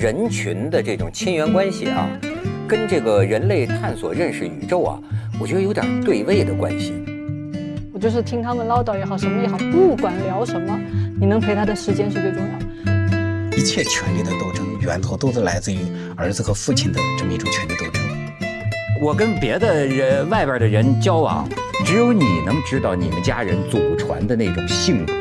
人群的这种亲缘关系啊，跟这个人类探索认识宇宙啊，我觉得有点对位的关系。我就是听他们唠叨也好，什么也好，不管聊什么，你能陪他的时间是最重要的。一切权力的斗争源头都是来自于儿子和父亲的这么一种权力斗争。我跟别的人外边的人交往，只有你能知道你们家人祖传的那种性格。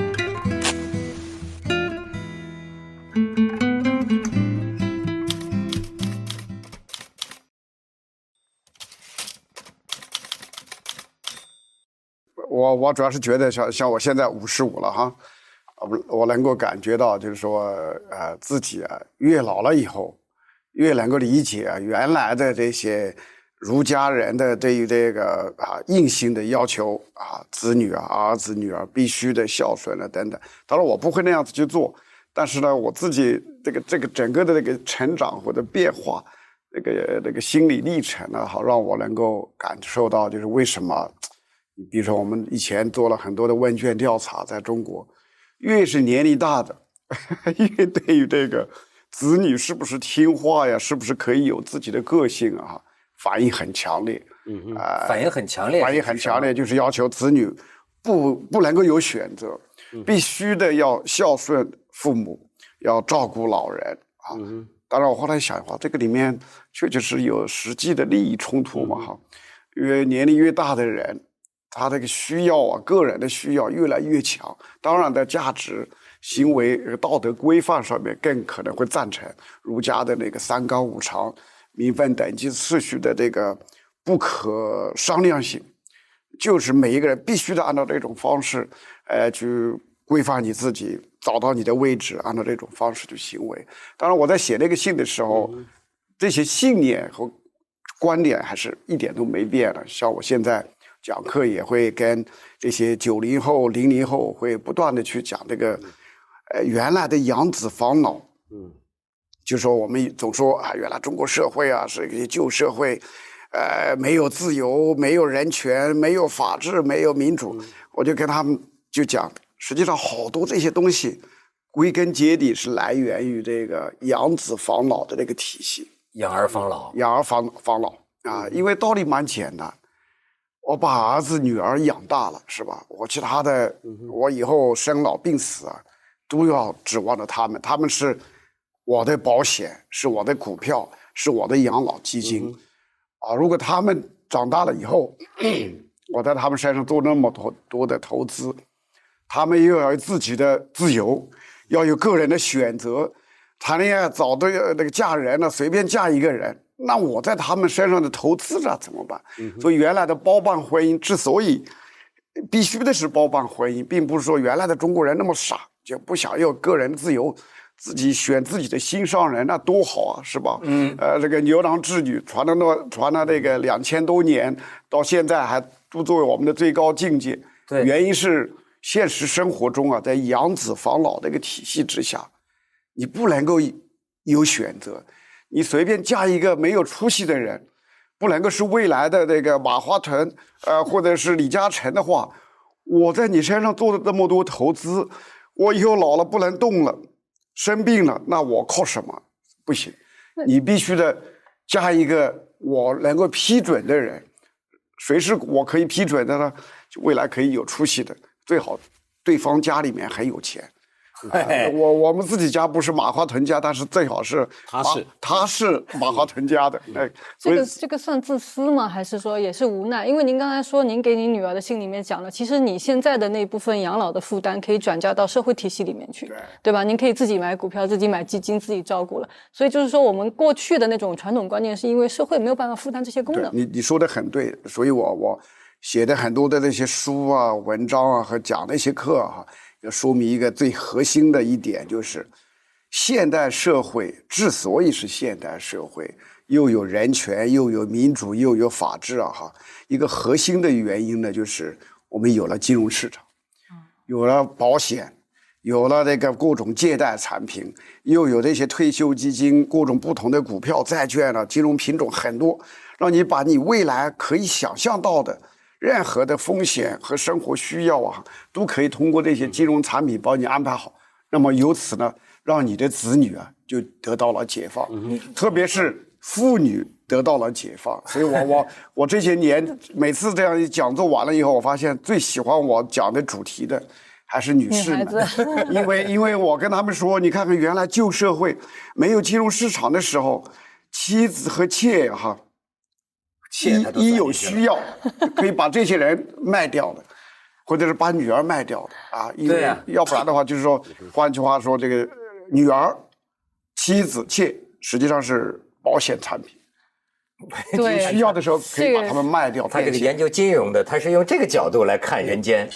我主要是觉得像像我现在五十五了哈，我我能够感觉到就是说呃自己啊越老了以后，越能够理解啊原来的这些儒家人的对于这个啊硬性的要求啊子女啊儿子女儿必须的孝顺啊等等。当然我不会那样子去做，但是呢我自己这个这个整个的这个成长或者变化，这个这个心理历程呢，好让我能够感受到就是为什么。你比如说，我们以前做了很多的问卷调查，在中国，越是年龄大的，越对于这个子女是不是听话呀，是不是可以有自己的个性啊，反应很强烈。嗯啊，反应很强烈，反应很强烈，就是要求子女不不能够有选择，必须的要孝顺父母，要照顾老人啊。当然，我后来想话，这个里面确确实是有实际的利益冲突嘛，哈，因为年龄越大的人。他这个需要啊，个人的需要越来越强。当然，在价值、行为、道德规范上面，更可能会赞成儒家的那个三纲五常、名分等级次序的这个不可商量性，就是每一个人必须得按照这种方式，呃，去规范你自己，找到你的位置，按照这种方式去行为。当然，我在写那个信的时候，这些信念和观点还是一点都没变的。像我现在。讲课也会跟这些九零后、零零后会不断的去讲这个，呃，原来的养子防老，嗯，就说我们总说啊，原来中国社会啊是一个旧社会，呃，没有自由，没有人权，没有法治，没有民主。我就跟他们就讲，实际上好多这些东西，归根结底是来源于这个养子防老的这个体系。养儿防老，养儿防防老啊，因为道理蛮简单。我把儿子女儿养大了，是吧？我其他的，我以后生老病死啊，都要指望着他们。他们是我的保险，是我的股票，是我的养老基金。啊，如果他们长大了以后，我在他们身上做那么多多的投资，他们又要有自己的自由，要有个人的选择，谈恋爱找对那个嫁人了，随便嫁一个人。那我在他们身上的投资啊怎么办？所以原来的包办婚姻之所以必须的是包办婚姻，并不是说原来的中国人那么傻，就不想要个人自由，自己选自己的心上人，那多好啊，是吧？嗯，呃，这个牛郎织女传了那传了那个两千多年，到现在还都作为我们的最高境界。对，原因是现实生活中啊，在养子防老的一个体系之下，你不能够有选择。你随便嫁一个没有出息的人，不能够是未来的那个马化腾，呃，或者是李嘉诚的话，我在你身上做了这么多投资，我以后老了不能动了，生病了，那我靠什么？不行，你必须得嫁一个我能够批准的人。谁是我可以批准的呢？未来可以有出息的，最好对方家里面很有钱。我我们自己家不是马化腾家，但是最好是他是他是马化腾家的。哎，这个这个算自私吗？还是说也是无奈？因为您刚才说，您给你女儿的信里面讲了，其实你现在的那部分养老的负担可以转嫁到社会体系里面去，对对吧？您可以自己买股票，自己买基金，自己照顾了。所以就是说，我们过去的那种传统观念，是因为社会没有办法负担这些功能。你你说的很对，所以我我写的很多的那些书啊、文章啊和讲那些课哈。要说明一个最核心的一点，就是现代社会之所以是现代社会，又有人权，又有民主，又有法治啊！哈，一个核心的原因呢，就是我们有了金融市场，有了保险，有了这个各种借贷产品，又有这些退休基金，各种不同的股票、债券了，金融品种很多，让你把你未来可以想象到的。任何的风险和生活需要啊，都可以通过这些金融产品帮你安排好。那么由此呢，让你的子女啊就得到了解放，特别是妇女得到了解放。所以我我我这些年每次这样一讲座完了以后，我发现最喜欢我讲的主题的还是女士们，因为因为我跟他们说，你看看原来旧社会没有金融市场的时候，妻子和妾哈。一一有需要，可以把这些人卖掉的，或者是把女儿卖掉的啊，因为要不然的话，就是说，换句话说，这个女儿、妻子、妾实际上是保险产品，对，需要的时候可以把他们卖掉。他这个研究金融的，他是用这个角度来看人间。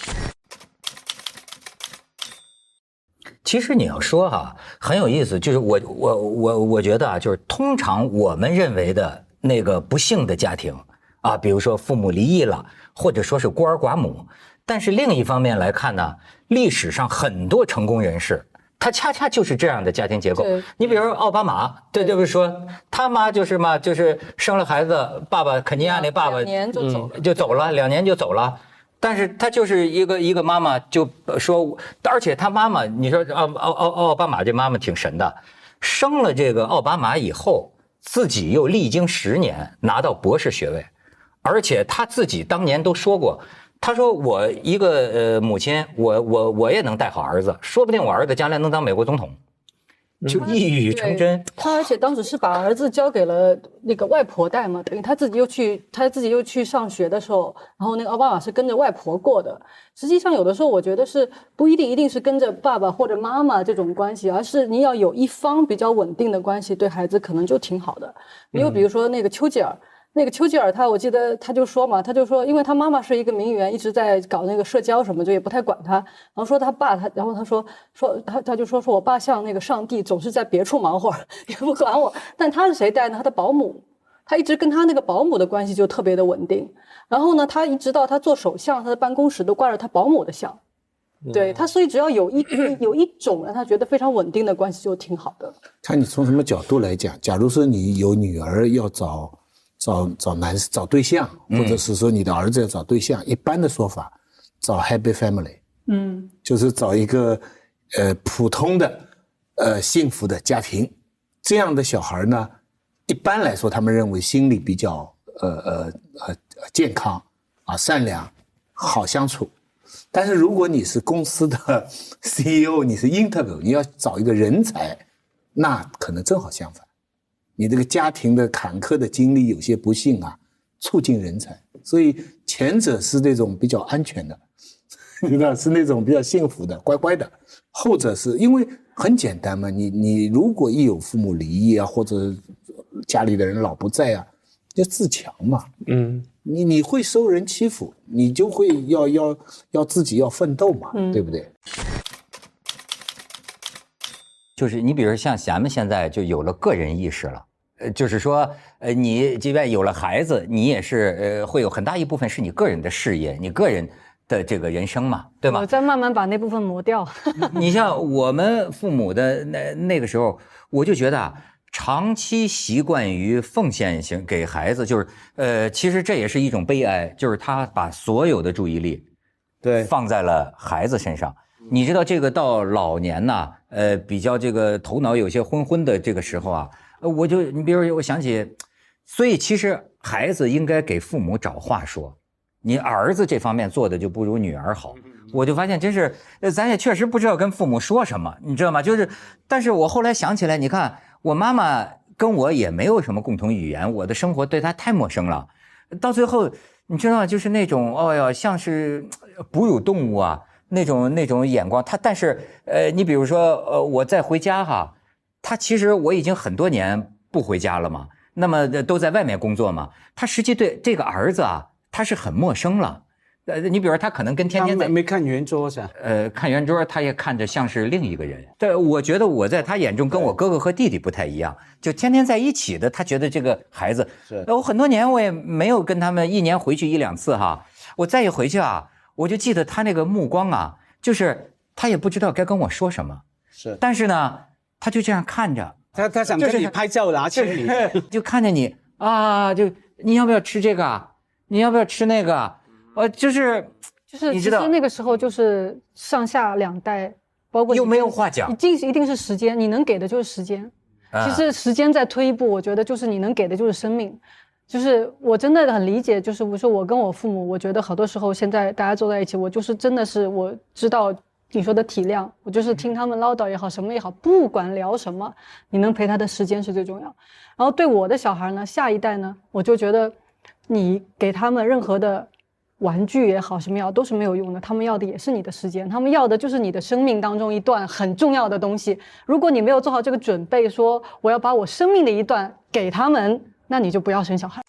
其实你要说哈，很有意思，就是我我我我觉得啊，就是通常我们认为的。那个不幸的家庭啊，比如说父母离异了，或者说是孤儿寡母。但是另一方面来看呢，历史上很多成功人士，他恰恰就是这样的家庭结构。你比如奥巴马，对对不？说他妈就是嘛，就是生了孩子，爸爸肯尼亚那爸爸两年就走就走了，两年就走了。但是他就是一个一个妈妈就说，而且他妈妈，你说奥奥奥奥巴马这妈妈挺神的，生了这个奥巴马以后。自己又历经十年拿到博士学位，而且他自己当年都说过，他说我一个呃母亲，我我我也能带好儿子，说不定我儿子将来能当美国总统。就一语成真。他而且当时是把儿子交给了那个外婆带嘛，等于他自己又去，他自己又去上学的时候，然后那个奥巴马是跟着外婆过的。实际上，有的时候我觉得是不一定一定是跟着爸爸或者妈妈这种关系，而是你要有一方比较稳定的关系，对孩子可能就挺好的。你又比如说那个丘吉尔。那个丘吉尔，他我记得他就说嘛，他就说，因为他妈妈是一个名媛，一直在搞那个社交什么，就也不太管他。然后说他爸，他然后他说说他他就说说我爸像那个上帝，总是在别处忙活，也不管我。但他是谁带呢？他的保姆，他一直跟他那个保姆的关系就特别的稳定。然后呢，他一直到他做首相，他的办公室都挂着他保姆的像。对他，所以只要有一有一种让他觉得非常稳定的关系，就挺好的。看你从什么角度来讲，假如说你有女儿要找。找找男找对象，或者是说你的儿子要找对象，一般的说法，找 happy family，嗯，就是找一个，呃，普通的，呃，幸福的家庭，这样的小孩呢，一般来说他们认为心理比较，呃呃呃健康，啊，善良，好相处。但是如果你是公司的 CEO，你是 interview，你要找一个人才，那可能正好相反。你这个家庭的坎坷的经历有些不幸啊，促进人才，所以前者是那种比较安全的，你知道是那种比较幸福的、乖乖的；后者是因为很简单嘛，你你如果一有父母离异啊，或者家里的人老不在啊，要自强嘛，嗯，你你会受人欺负，你就会要要要自己要奋斗嘛，对不对？就是你，比如像咱们现在就有了个人意识了，呃，就是说，呃，你即便有了孩子，你也是呃，会有很大一部分是你个人的事业，你个人的这个人生嘛，对吧？我在慢慢把那部分磨掉。你像我们父母的那那个时候，我就觉得啊，长期习惯于奉献型给孩子，就是呃，其实这也是一种悲哀，就是他把所有的注意力，对，放在了孩子身上。你知道这个到老年呐，呃，比较这个头脑有些昏昏的这个时候啊，我就你比如我想起，所以其实孩子应该给父母找话说，你儿子这方面做的就不如女儿好，我就发现真是，咱也确实不知道跟父母说什么，你知道吗？就是，但是我后来想起来，你看我妈妈跟我也没有什么共同语言，我的生活对她太陌生了，到最后你知道吗？就是那种哦哟，像是 哺乳动物啊。那种那种眼光，他但是呃，你比如说呃，我再回家哈，他其实我已经很多年不回家了嘛，那么都在外面工作嘛，他实际对这个儿子啊，他是很陌生了。呃，你比如说他可能跟天天在没看圆桌是吧？呃，看圆桌他也看着像是另一个人。对，我觉得我在他眼中跟我哥哥和弟弟不太一样，就天天在一起的，他觉得这个孩子是。我很多年我也没有跟他们一年回去一两次哈，我再一回去啊。我就记得他那个目光啊，就是他也不知道该跟我说什么，是，但是呢，他就这样看着，他他想跟你拍照拿签名，就看着你啊，就你要不要吃这个？你要不要吃那个？呃，就是就是，其实那个时候就是上下两代包括又没有话讲一定是一定是时间，你能给的就是时间。啊其实时间再推一步，我觉得就是你能给的就是生命。就是我真的很理解，就是我说我跟我父母，我觉得好多时候现在大家坐在一起，我就是真的是我知道你说的体谅，我就是听他们唠叨也好，什么也好，不管聊什么，你能陪他的时间是最重要。然后对我的小孩呢，下一代呢，我就觉得你给他们任何的玩具也好，什么也好，都是没有用的。他们要的也是你的时间，他们要的就是你的生命当中一段很重要的东西。如果你没有做好这个准备，说我要把我生命的一段给他们，那你就不要生小孩。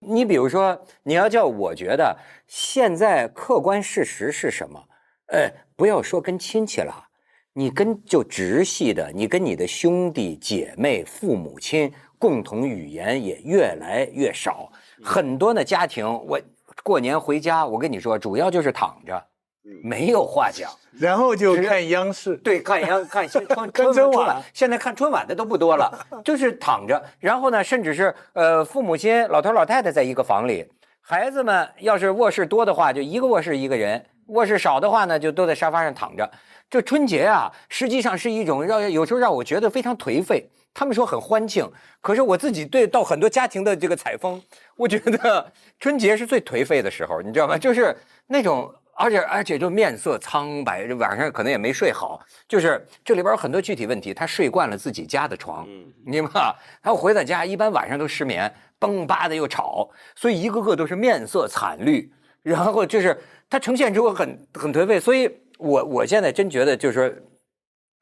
你比如说，你要叫我觉得现在客观事实是什么？呃，不要说跟亲戚了，你跟就直系的，你跟你的兄弟姐妹、父母亲共同语言也越来越少。很多的家庭，我过年回家，我跟你说，主要就是躺着，没有话讲。然后就看央视，对，看央看春春看春晚现在看春晚的都不多了，就是躺着。然后呢，甚至是呃，父母亲老头老太太在一个房里，孩子们要是卧室多的话，就一个卧室一个人；卧室少的话呢，就都在沙发上躺着。这春节啊，实际上是一种让有时候让我觉得非常颓废。他们说很欢庆，可是我自己对到很多家庭的这个采风，我觉得春节是最颓废的时候，你知道吗？就是那种。而且而且就面色苍白，这晚上可能也没睡好。就是这里边有很多具体问题，他睡惯了自己家的床，你明白吗？他回到家一般晚上都失眠，嘣吧的又吵，所以一个个都是面色惨绿。然后就是他呈现出很很颓废，所以我我现在真觉得就是说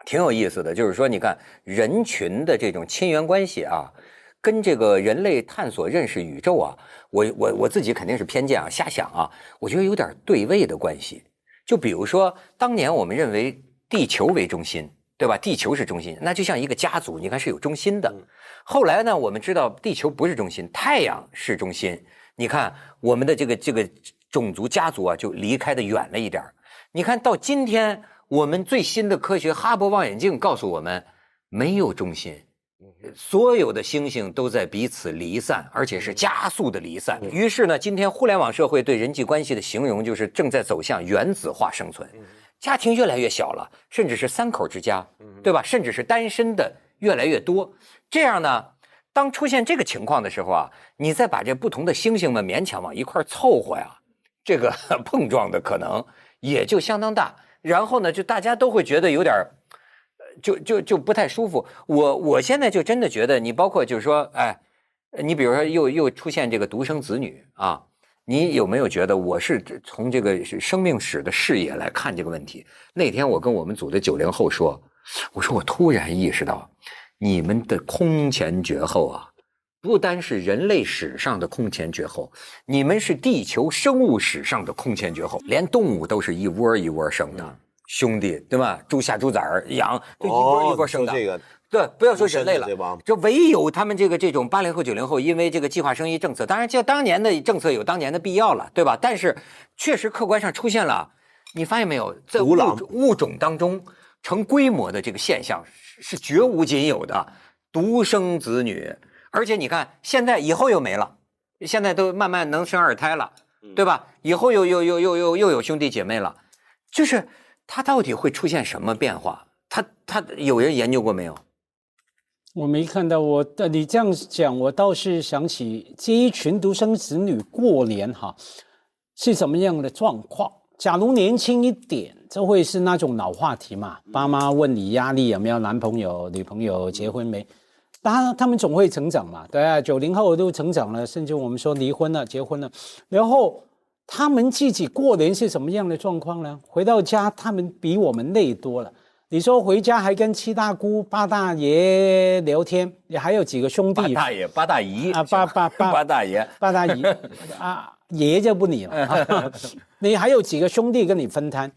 挺有意思的，就是说你看人群的这种亲缘关系啊。跟这个人类探索认识宇宙啊，我我我自己肯定是偏见啊，瞎想啊，我觉得有点对位的关系。就比如说，当年我们认为地球为中心，对吧？地球是中心，那就像一个家族，你看是有中心的。后来呢，我们知道地球不是中心，太阳是中心。你看我们的这个这个种族家族啊，就离开的远了一点你看到今天，我们最新的科学哈勃望远镜告诉我们，没有中心。所有的星星都在彼此离散，而且是加速的离散。于是呢，今天互联网社会对人际关系的形容就是正在走向原子化生存，家庭越来越小了，甚至是三口之家，对吧？甚至是单身的越来越多。这样呢，当出现这个情况的时候啊，你再把这不同的星星们勉强往一块凑合呀，这个 碰撞的可能也就相当大。然后呢，就大家都会觉得有点儿。就就就不太舒服。我我现在就真的觉得，你包括就是说，哎，你比如说又又出现这个独生子女啊，你有没有觉得我是从这个生命史的视野来看这个问题？那天我跟我们组的九零后说，我说我突然意识到，你们的空前绝后啊，不单是人类史上的空前绝后，你们是地球生物史上的空前绝后，连动物都是一窝一窝生的。兄弟，对吧？猪下猪崽儿养，就一波一波生的。这个对，不要说人类了，就唯有他们这个这种八零后、九零后，因为这个计划生育政策，当然这当年的政策有当年的必要了，对吧？但是确实客观上出现了，你发现没有，在物独狼物种当中成规模的这个现象是是绝无仅有的，独生子女，而且你看现在以后又没了，现在都慢慢能生二胎了，对吧？以后又又又又又又有兄弟姐妹了，就是。它到底会出现什么变化？他他有人研究过没有？我没看到，我的你这样讲，我倒是想起这一群独生子女过年哈是什么样的状况。假如年轻一点，这会是那种老话题嘛？爸妈问你压力有没有男朋友、女朋友，结婚没？当然，他们总会成长嘛。对啊，九零后都成长了，甚至我们说离婚了、结婚了，然后他们自己过年是什么样的状况呢？回到家，他们比我们累多了。你说回家还跟七大姑八大爷聊天，也还有几个兄弟，八大爷、八大姨啊，八八八八大爷、八大姨 啊，爷就不理了。啊 你还有几个兄弟跟你分摊？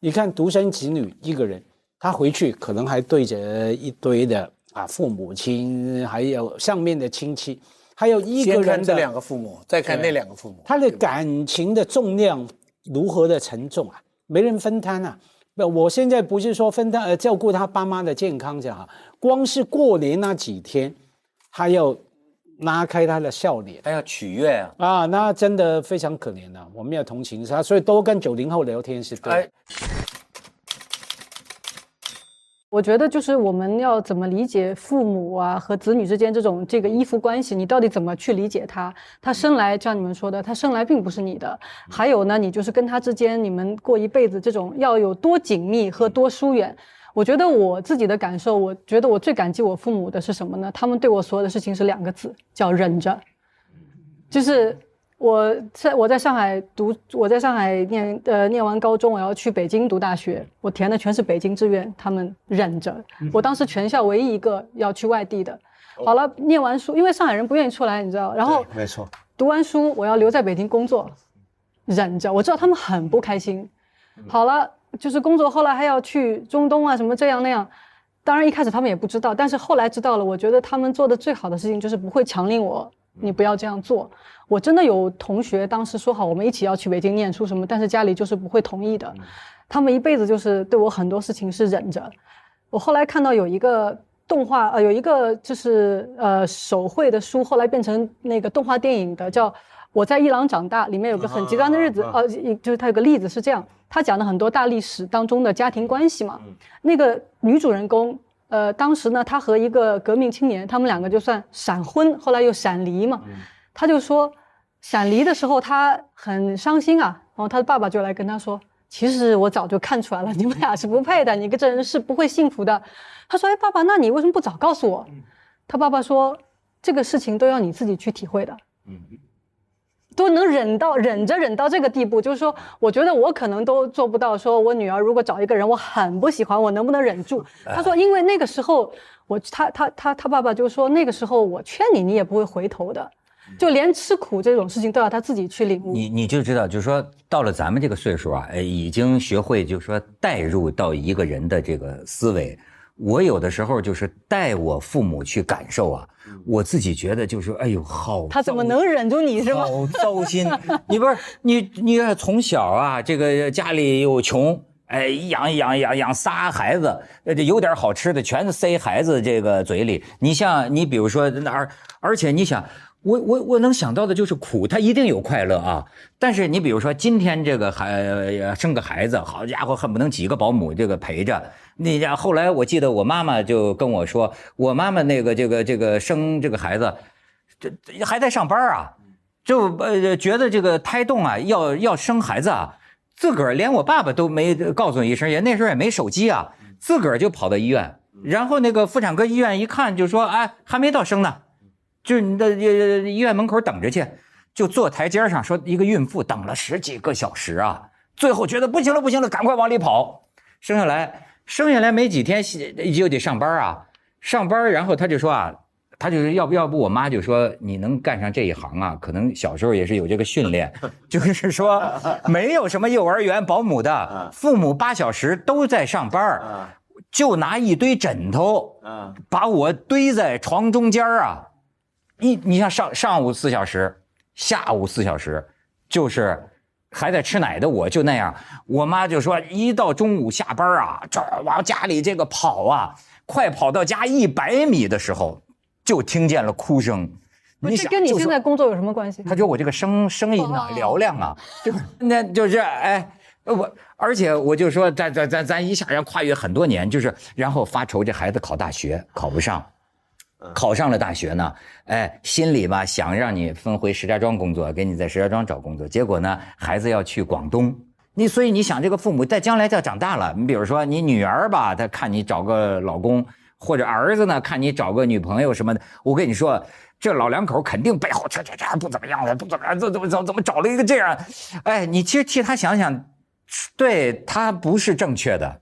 你看独生子女一个人，他回去可能还对着一堆的啊父母亲，还有上面的亲戚，还有一个人的看这两个父母，再看那两个父母，他的感情的重量如何的沉重啊？没人分摊啊！不，我现在不是说分担呃照顾他爸妈的健康这样哈，光是过年那几天，他要拉开他的笑脸他要取悦啊。啊，那真的非常可怜啊，我们要同情他，所以多跟九零后聊天是对的。哎，我觉得就是我们要怎么理解父母啊和子女之间这种这个依附关系，你到底怎么去理解他？他生来像你们说的，他生来并不是你的。还有呢，你就是跟他之间，你们过一辈子这种要有多紧密和多疏远。我觉得我自己的感受，我觉得我最感激我父母的是什么呢？他们对我所有的事情是两个字，叫忍着。就是我在我在上海读，我在上海念呃念完高中，我要去北京读大学，我填的全是北京志愿，他们忍着。我当时全校唯一一个要去外地的。好了，念完书，因为上海人不愿意出来，你知道，然后没错，读完书我要留在北京工作，忍着。我知道他们很不开心。好了，就是工作后来还要去中东啊，什么这样那样。当然一开始他们也不知道，但是后来知道了。我觉得他们做的最好的事情就是不会强令我，你不要这样做。我真的有同学当时说好我们一起要去北京念书什么，但是家里就是不会同意的。他们一辈子就是对我很多事情是忍着。我后来看到有一个动画，呃，有一个就是呃手绘的书，后来变成那个动画电影的，叫《我在伊朗长大》，里面有个很极端的日子，呃，就是它有个例子是这样，他讲了很多大历史当中的家庭关系嘛。那个女主人公，呃，当时呢，他和一个革命青年，他们两个就算闪婚，后来又闪离嘛。他就说，闪离的时候他很伤心啊，然后他的爸爸就来跟他说，其实我早就看出来了，你们俩是不配的，你跟这人是不会幸福的。他说，哎，爸爸，那你为什么不早告诉我？他爸爸说，这个事情都要你自己去体会的。都能忍到忍着忍到这个地步，就是说，我觉得我可能都做不到。说我女儿如果找一个人我很不喜欢，我能不能忍住？他说，因为那个时候我他他他他爸爸就说，那个时候我劝你，你也不会回头的，就连吃苦这种事情都要他自己去领悟。你你就知道，就是说到了咱们这个岁数啊，呃，已经学会就是说带入到一个人的这个思维。我有的时候就是带我父母去感受啊，我自己觉得就是哎呦好，他怎么能忍住你是吗？好糟心！你不是你你看从小啊，这个家里又穷，哎，养养养养仨孩子，呃，这有点好吃的全塞孩子这个嘴里。你像你比如说哪儿，而且你想。我我我能想到的就是苦，他一定有快乐啊。但是你比如说今天这个孩生个孩子，好家伙，恨不能几个保姆这个陪着。那家后来我记得我妈妈就跟我说，我妈妈那个这个这个生这个孩子，这还在上班啊，就呃觉得这个胎动啊要要生孩子啊，自个儿连我爸爸都没告诉一声，也那时候也没手机啊，自个儿就跑到医院，然后那个妇产科医院一看就说，哎，还没到生呢。就是你的呃医院门口等着去，就坐台阶上说一个孕妇等了十几个小时啊，最后觉得不行了不行了，赶快往里跑，生下来生下来没几天就得上班啊，上班然后他就说啊，他就是要不要不我妈就说你能干上这一行啊，可能小时候也是有这个训练，就是说没有什么幼儿园保姆的，父母八小时都在上班，就拿一堆枕头，把我堆在床中间啊。一，你像上上午四小时，下午四小时，就是还在吃奶的我就那样。我妈就说，一到中午下班啊，这往家里这个跑啊，快跑到家一百米的时候，就听见了哭声。你这跟你现在工作有什么关系？他觉得我这个声声音啊嘹亮啊，就那就是哎，我而且我就说，咱咱咱咱一下要跨越很多年，就是然后发愁这孩子考大学考不上。考上了大学呢，哎，心里吧想让你分回石家庄工作，给你在石家庄找工作。结果呢，孩子要去广东，你所以你想这个父母在将来要长大了，你比如说你女儿吧，她看你找个老公，或者儿子呢看你找个女朋友什么的，我跟你说，这老两口肯定背后这这这不怎么样了，不怎么样，怎怎么怎么怎么找了一个这样，哎，你其实替他想想，对他不是正确的，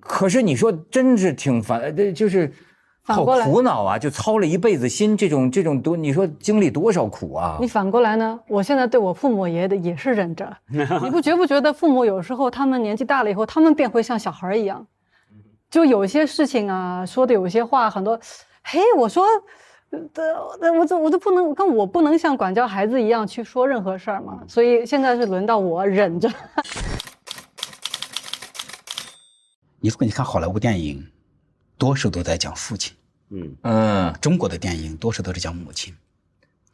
可是你说真是挺烦，这就是。好苦恼啊！就操了一辈子心，这种这种多，你说经历多少苦啊？你反过来呢？我现在对我父母也也是忍着。你不觉不觉得父母有时候他们年纪大了以后，他们便会像小孩一样，就有些事情啊，说的有些话很多。嘿，我说，呃，我这我都不能，跟我不能像管教孩子一样去说任何事儿嘛。所以现在是轮到我忍着。你如果你看好莱坞电影。多数都在讲父亲，嗯。嗯，中国的电影多数都是讲母亲，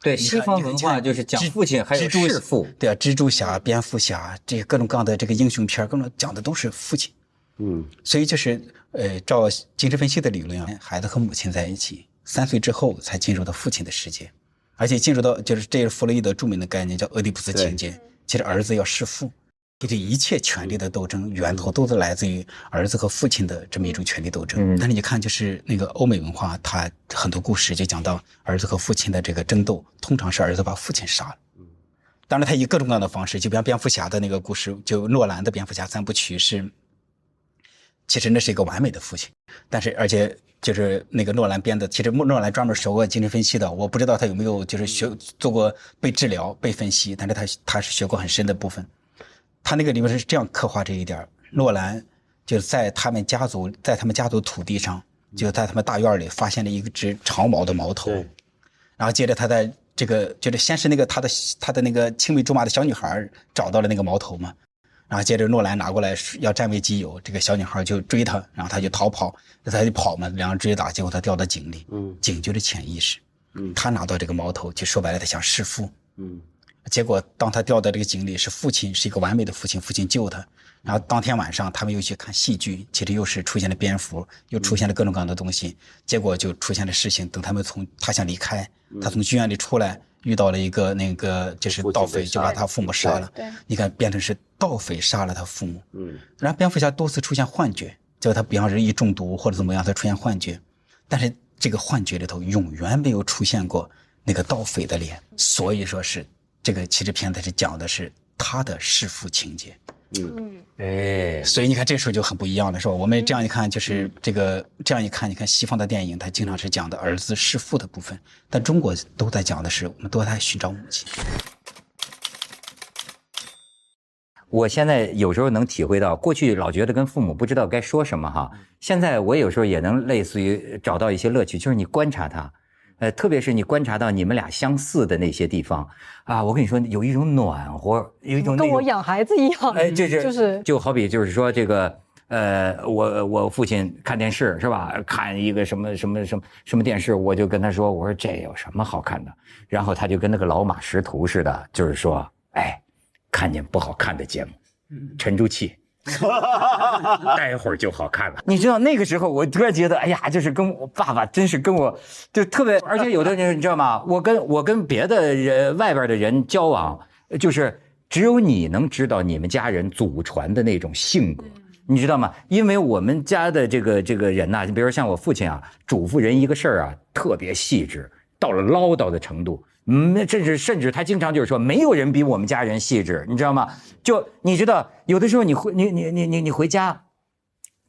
对西方文化就是讲父亲还有弑父，对啊，蜘蛛侠、蝙蝠侠这些各种各样的这个英雄片，各种讲的都是父亲。嗯，所以就是呃，照精神分析的理论啊，孩子和母亲在一起，三岁之后才进入到父亲的世界，而且进入到就是这是弗洛伊德著名的概念叫俄狄浦斯情节，其实儿子要弑父。这一切权力的斗争源头都是来自于儿子和父亲的这么一种权力斗争。但是你看，就是那个欧美文化，它很多故事就讲到儿子和父亲的这个争斗，通常是儿子把父亲杀了。当然，他以各种各样的方式，就比方蝙蝠侠的那个故事，就诺兰的蝙蝠侠三部曲是，其实那是一个完美的父亲。但是，而且就是那个诺兰编的，其实诺兰专门学过精神分析的，我不知道他有没有就是学做过被治疗、被分析，但是他他是学过很深的部分。他那个里面是这样刻画这一点诺兰就是在他们家族，在他们家族土地上，就在他们大院里发现了一只长毛的毛头，然后接着他在这个就是先是那个他的他的那个青梅竹马的小女孩找到了那个毛头嘛，然后接着诺兰拿过来要占为己有，这个小女孩就追他，然后他就逃跑，他就跑嘛，两人追打，结果他掉到井里，嗯。井就是潜意识，嗯。他拿到这个毛头，就说白了他想弑父，嗯。结果，当他掉到这个井里，是父亲是一个完美的父亲，父亲救他。然后当天晚上，他们又去看戏剧，其实又是出现了蝙蝠，又出现了各种各样的东西。结果就出现了事情。等他们从他想离开，他从剧院里出来，遇到了一个那个就是盗匪，就把他父母杀了。你看，变成是盗匪杀了他父母。嗯。然后蝙蝠侠多次出现幻觉，结果他比方说一中毒或者怎么样，他出现幻觉。但是这个幻觉里头永远没有出现过那个盗匪的脸，所以说是。这个其实片子是讲的是他的弑父情节，嗯，哎，所以你看这时候就很不一样了，是吧？我们这样一看，就是这个这样一看，你看西方的电影，它经常是讲的儿子弑父的部分，但中国都在讲的是我们都在寻找母亲。我现在有时候能体会到，过去老觉得跟父母不知道该说什么哈，现在我有时候也能类似于找到一些乐趣，就是你观察他。呃，特别是你观察到你们俩相似的那些地方啊，我跟你说，有一种暖和，有一种跟我养孩子一样。哎，就是就是，就好比就是说这个，呃，我我父亲看电视是吧？看一个什么什么什么什么电视，我就跟他说，我说这有什么好看的？然后他就跟那个老马识途似的，就是说，哎，看见不好看的节目，沉住气。待会儿就好看了。你知道那个时候，我突然觉得，哎呀，就是跟我爸爸，真是跟我，就特别。而且有的人，你知道吗？我跟我跟别的人外边的人交往，就是只有你能知道你们家人祖传的那种性格，你知道吗？因为我们家的这个这个人呐，你比如说像我父亲啊，嘱咐人一个事儿啊，特别细致，到了唠叨的程度。嗯，那甚至甚至他经常就是说，没有人比我们家人细致，你知道吗？就你知道，有的时候你回你你你你你回家，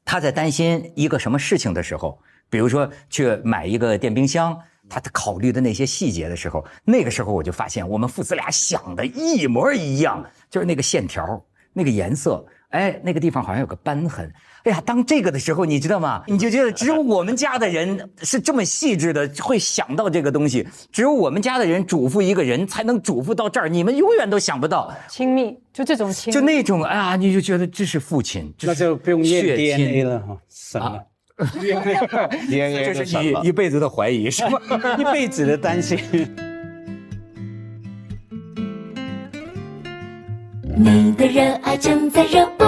他在担心一个什么事情的时候，比如说去买一个电冰箱，他考虑的那些细节的时候，那个时候我就发现我们父子俩想的一模一样，就是那个线条、那个颜色，哎，那个地方好像有个斑痕。哎呀，当这个的时候，你知道吗？你就觉得只有我们家的人是这么细致的，会想到这个东西。只有我们家的人嘱咐一个人，才能嘱咐到这儿。你们永远都想不到亲密，就这种亲，就那种哎呀，你就觉得这是父亲，那就不用念 DNA 了哈，什么 DNA，这是你一辈子的怀疑，是吗？一辈子的担心。你的热爱正在热播。